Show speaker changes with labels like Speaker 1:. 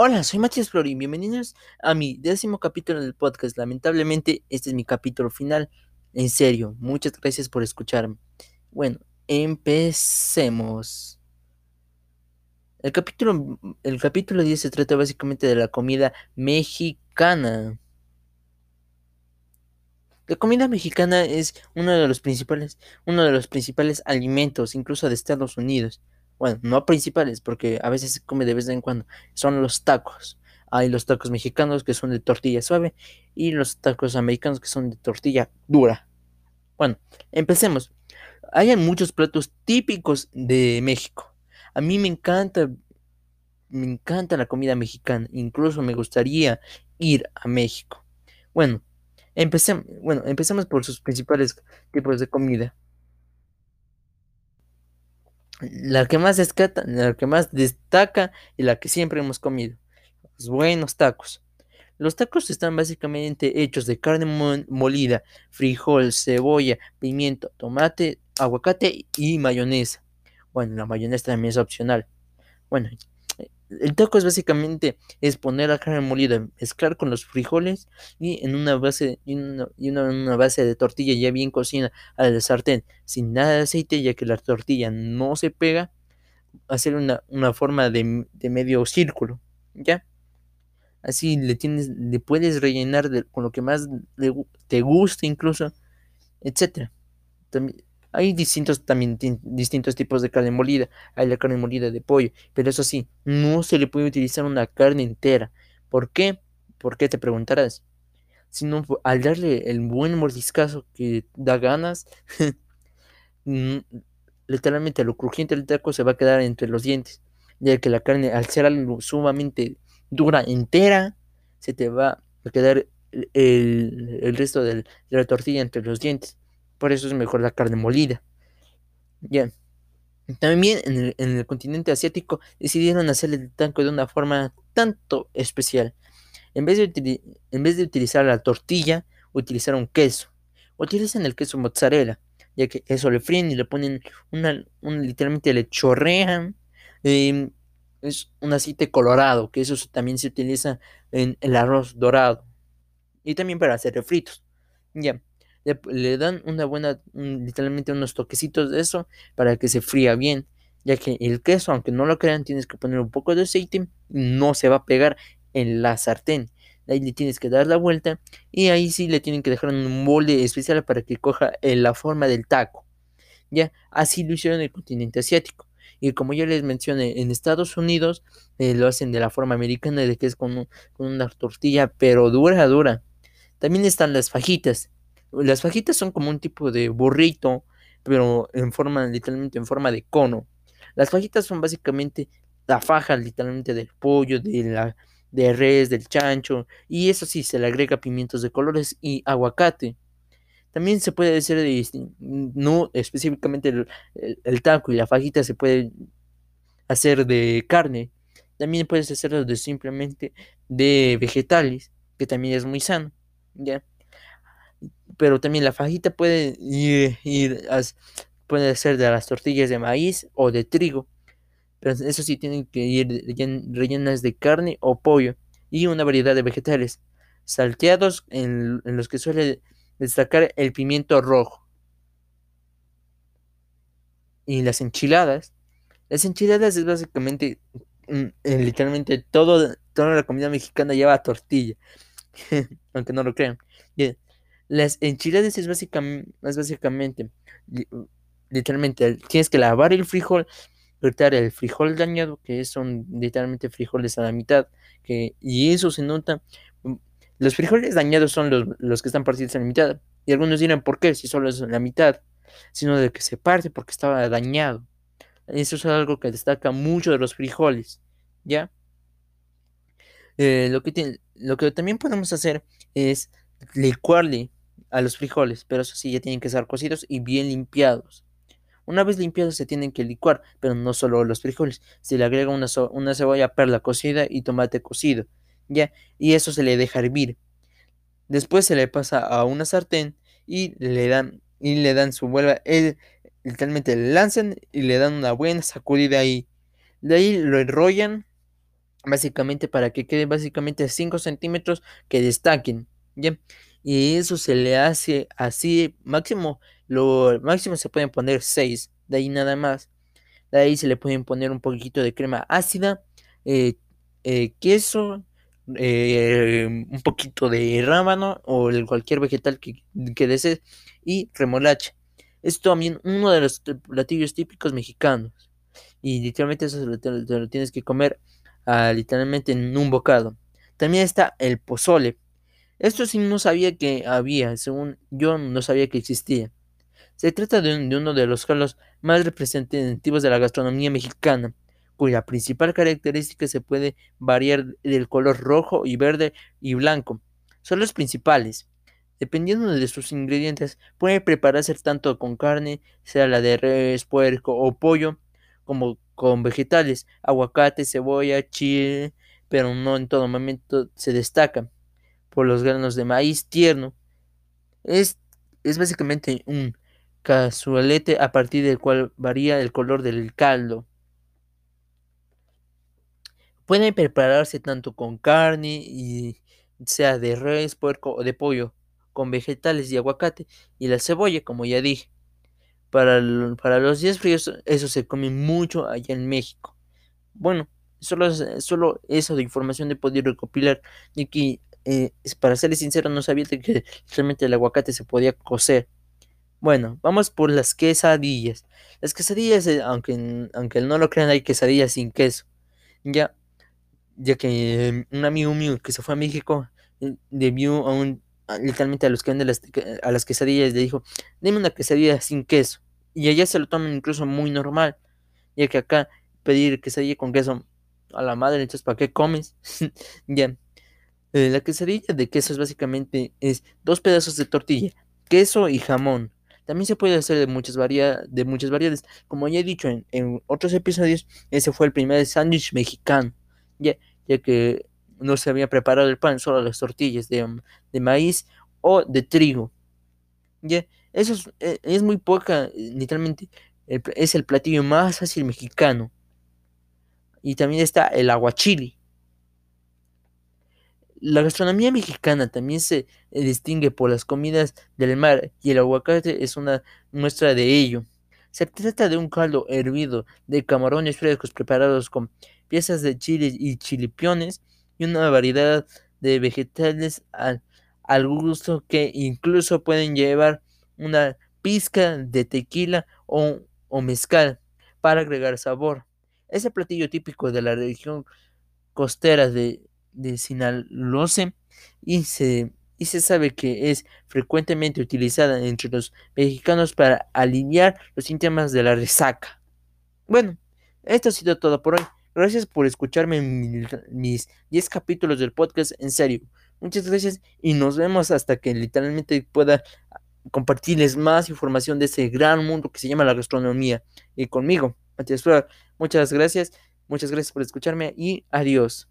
Speaker 1: Hola, soy Matías Flori, bienvenidos a mi décimo capítulo del podcast. Lamentablemente, este es mi capítulo final. En serio, muchas gracias por escucharme. Bueno, empecemos. El capítulo, el capítulo 10 se trata básicamente de la comida mexicana. La comida mexicana es uno de los principales, uno de los principales alimentos, incluso de Estados Unidos. Bueno, no principales, porque a veces se come de vez en cuando. Son los tacos. Hay los tacos mexicanos que son de tortilla suave y los tacos americanos que son de tortilla dura. Bueno, empecemos. Hay muchos platos típicos de México. A mí me encanta, me encanta la comida mexicana. Incluso me gustaría ir a México. Bueno, empecemos, bueno, empecemos por sus principales tipos de comida. La que más destaca, la que más destaca y la que siempre hemos comido. Los buenos tacos. Los tacos están básicamente hechos de carne molida, frijol, cebolla, pimiento, tomate, aguacate y mayonesa. Bueno, la mayonesa también es opcional. Bueno, el taco es básicamente es poner la carne molida, mezclar con los frijoles y en una base, y una, base de tortilla ya bien cocida a la sartén, sin nada de aceite, ya que la tortilla no se pega, hacer una, forma de, medio círculo, ¿ya? Así le tienes, le puedes rellenar con lo que más te guste incluso, etcétera. También, hay distintos también distintos tipos de carne molida. Hay la carne molida de pollo, pero eso sí, no se le puede utilizar una carne entera. ¿Por qué? ¿Por qué te preguntarás? Sino al darle el buen mordiscazo que da ganas, literalmente lo crujiente del taco se va a quedar entre los dientes, ya que la carne al ser algo sumamente dura entera, se te va a quedar el, resto de la tortilla entre los dientes. Por eso es mejor la carne molida. Ya. También en el, continente asiático decidieron hacer el taco de una forma tanto especial. En vez, de, en vez de utilizar la tortilla, utilizaron queso. Utilizan el queso mozzarella, ya que eso le fríen y le ponen una, literalmente le chorrean. Em, es un aceite colorado, que eso también se utiliza en el arroz dorado. Y también para hacer refritos. Ya le, dan una buena, literalmente unos toquecitos de eso para que se fría bien, ya que el queso, aunque no lo crean, tienes que poner un poco de aceite, no se va a pegar en la sartén. Ahí le tienes que dar la vuelta y ahí sí le tienen que dejar un molde especial para que coja eh, la forma del taco. Ya, así lo hicieron en el continente asiático. Y como ya les mencioné, en Estados Unidos eh, lo hacen de la forma americana, de que es con, con una tortilla, pero dura, dura. También están las fajitas, las fajitas son como un tipo de burrito, pero en forma, literalmente en forma de cono. Las fajitas son básicamente la faja, literalmente del pollo, de la de res, del chancho, y eso sí, se le agrega pimientos de colores y aguacate. También se puede hacer de, no específicamente el, taco y la fajita se puede hacer de carne. También puedes hacerlo de simplemente de vegetales, que también es muy sano. ¿ya? Pero también la fajita puede ir, puede ser de las tortillas de maíz o de trigo, pero eso sí tienen que ir rellenas de carne o pollo y una variedad de vegetales, salteados en, los que suele destacar el pimiento rojo. Y las enchiladas. Las enchiladas es básicamente, mm, eh, literalmente todo, toda la comida mexicana lleva tortilla, aunque no lo crean. Las enchiladas es básicamente, literalmente, tienes que lavar el frijol, cortar el frijol dañado, que son literalmente frijoles a la mitad, que, y eso se nota. Mm, los frijoles dañados son los, los que están partidos a la mitad, y algunos dirán, ¿por qué? Si solo es la mitad, sino de que se parte porque estaba dañado. Eso es algo que destaca mucho de los frijoles, ¿ya? Eh, lo, que lo que también podemos hacer es licuarle a los frijoles, pero eso sí, ya tienen que estar cocidos y bien limpiados. Una vez limpiados se tienen que licuar, pero no solo los frijoles, se le agrega una, una cebolla perla cocida y tomate cocido, ya, y eso se le deja hervir. Después se le pasa a una sartén y le dan, y le dan su vuelta, literalmente le lanzan y le dan una buena sacudida ahí. De ahí lo enrollan básicamente para que quede básicamente 5 centímetros que destaquen, ¿ya? Y eso se le hace así, máximo, lo máximo se pueden poner 6, de ahí nada más. De ahí se le pueden poner un poquito de crema ácida, eh, eh, queso, eh, un poquito de rábano o cualquier vegetal que, que desees y remolacha. Es también uno de los platillos típicos mexicanos. Y literalmente eso te, lo tienes que comer ah, literalmente en un bocado. También está el pozole. Esto sí no sabía que había, según yo no sabía que existía. Se trata de, uno de los caldos más representativos de la gastronomía mexicana, cuya principal característica se puede variar del color rojo y verde y blanco. Son los principales. Dependiendo de sus ingredientes, puede prepararse tanto con carne, sea la de res, puerco o pollo, como con vegetales, aguacate, cebolla, chile, pero no en todo momento se destaca por los granos de maíz tierno. Es, es básicamente un cazuelete a partir del cual varía el color del caldo. Puede prepararse tanto con carne, y sea de res, puerco o de pollo, con vegetales y aguacate, y la cebolla, como ya dije. Para, para los días fríos, eso se come mucho allá en México. Bueno, solo, solo eso de información de poder recopilar, y que eh, para serles sincero, no sabía que realmente el aguacate se podía cocer. Bueno, vamos por las quesadillas. Las quesadillas, eh, aunque, aunque no lo crean, hay quesadillas sin queso. Ya, ya que em, un amigo mío que se fue a México eh, debió a un, literalmente a los que venden las, a las quesadillas le dijo, dime una quesadilla sin queso. Y allá se lo toman incluso muy normal, ya que acá pedir quesadilla con queso a la madre, entonces ¿para qué comes? ya. Eh, la quesadilla de queso es básicamente es dos pedazos de tortilla, queso y jamón. También se puede hacer de muchas, de muchas variedades. Como ya he dicho en, otros episodios, ese fue el primer sándwich mexicano, ya, ya que no se había preparado el pan, solo las tortillas de, maíz o de trigo. Ya, eso es, e, muy poca, literalmente, es el platillo más fácil mexicano. Y también está el aguachili la gastronomía mexicana también se eh, distingue por las comidas del mar y el aguacate es una muestra de ello. Se trata de un caldo hervido de camarones frescos preparados con piezas de chile y chilipiones y una variedad de vegetales al, gusto que incluso pueden llevar una pizca de tequila o, o mezcal para agregar sabor. Ese platillo típico de la región costera de de Sinaloa y se, y se sabe que es frecuentemente utilizada entre los mexicanos para aliviar los síntomas de la resaca. Bueno, esto ha sido todo por hoy. Gracias por escucharme mis 10 capítulos del podcast. En serio, muchas gracias y nos vemos hasta que literalmente pueda compartirles más información de ese gran mundo que se llama la gastronomía. Y conmigo, Matías Flor, muchas gracias, muchas gracias por escucharme y adiós.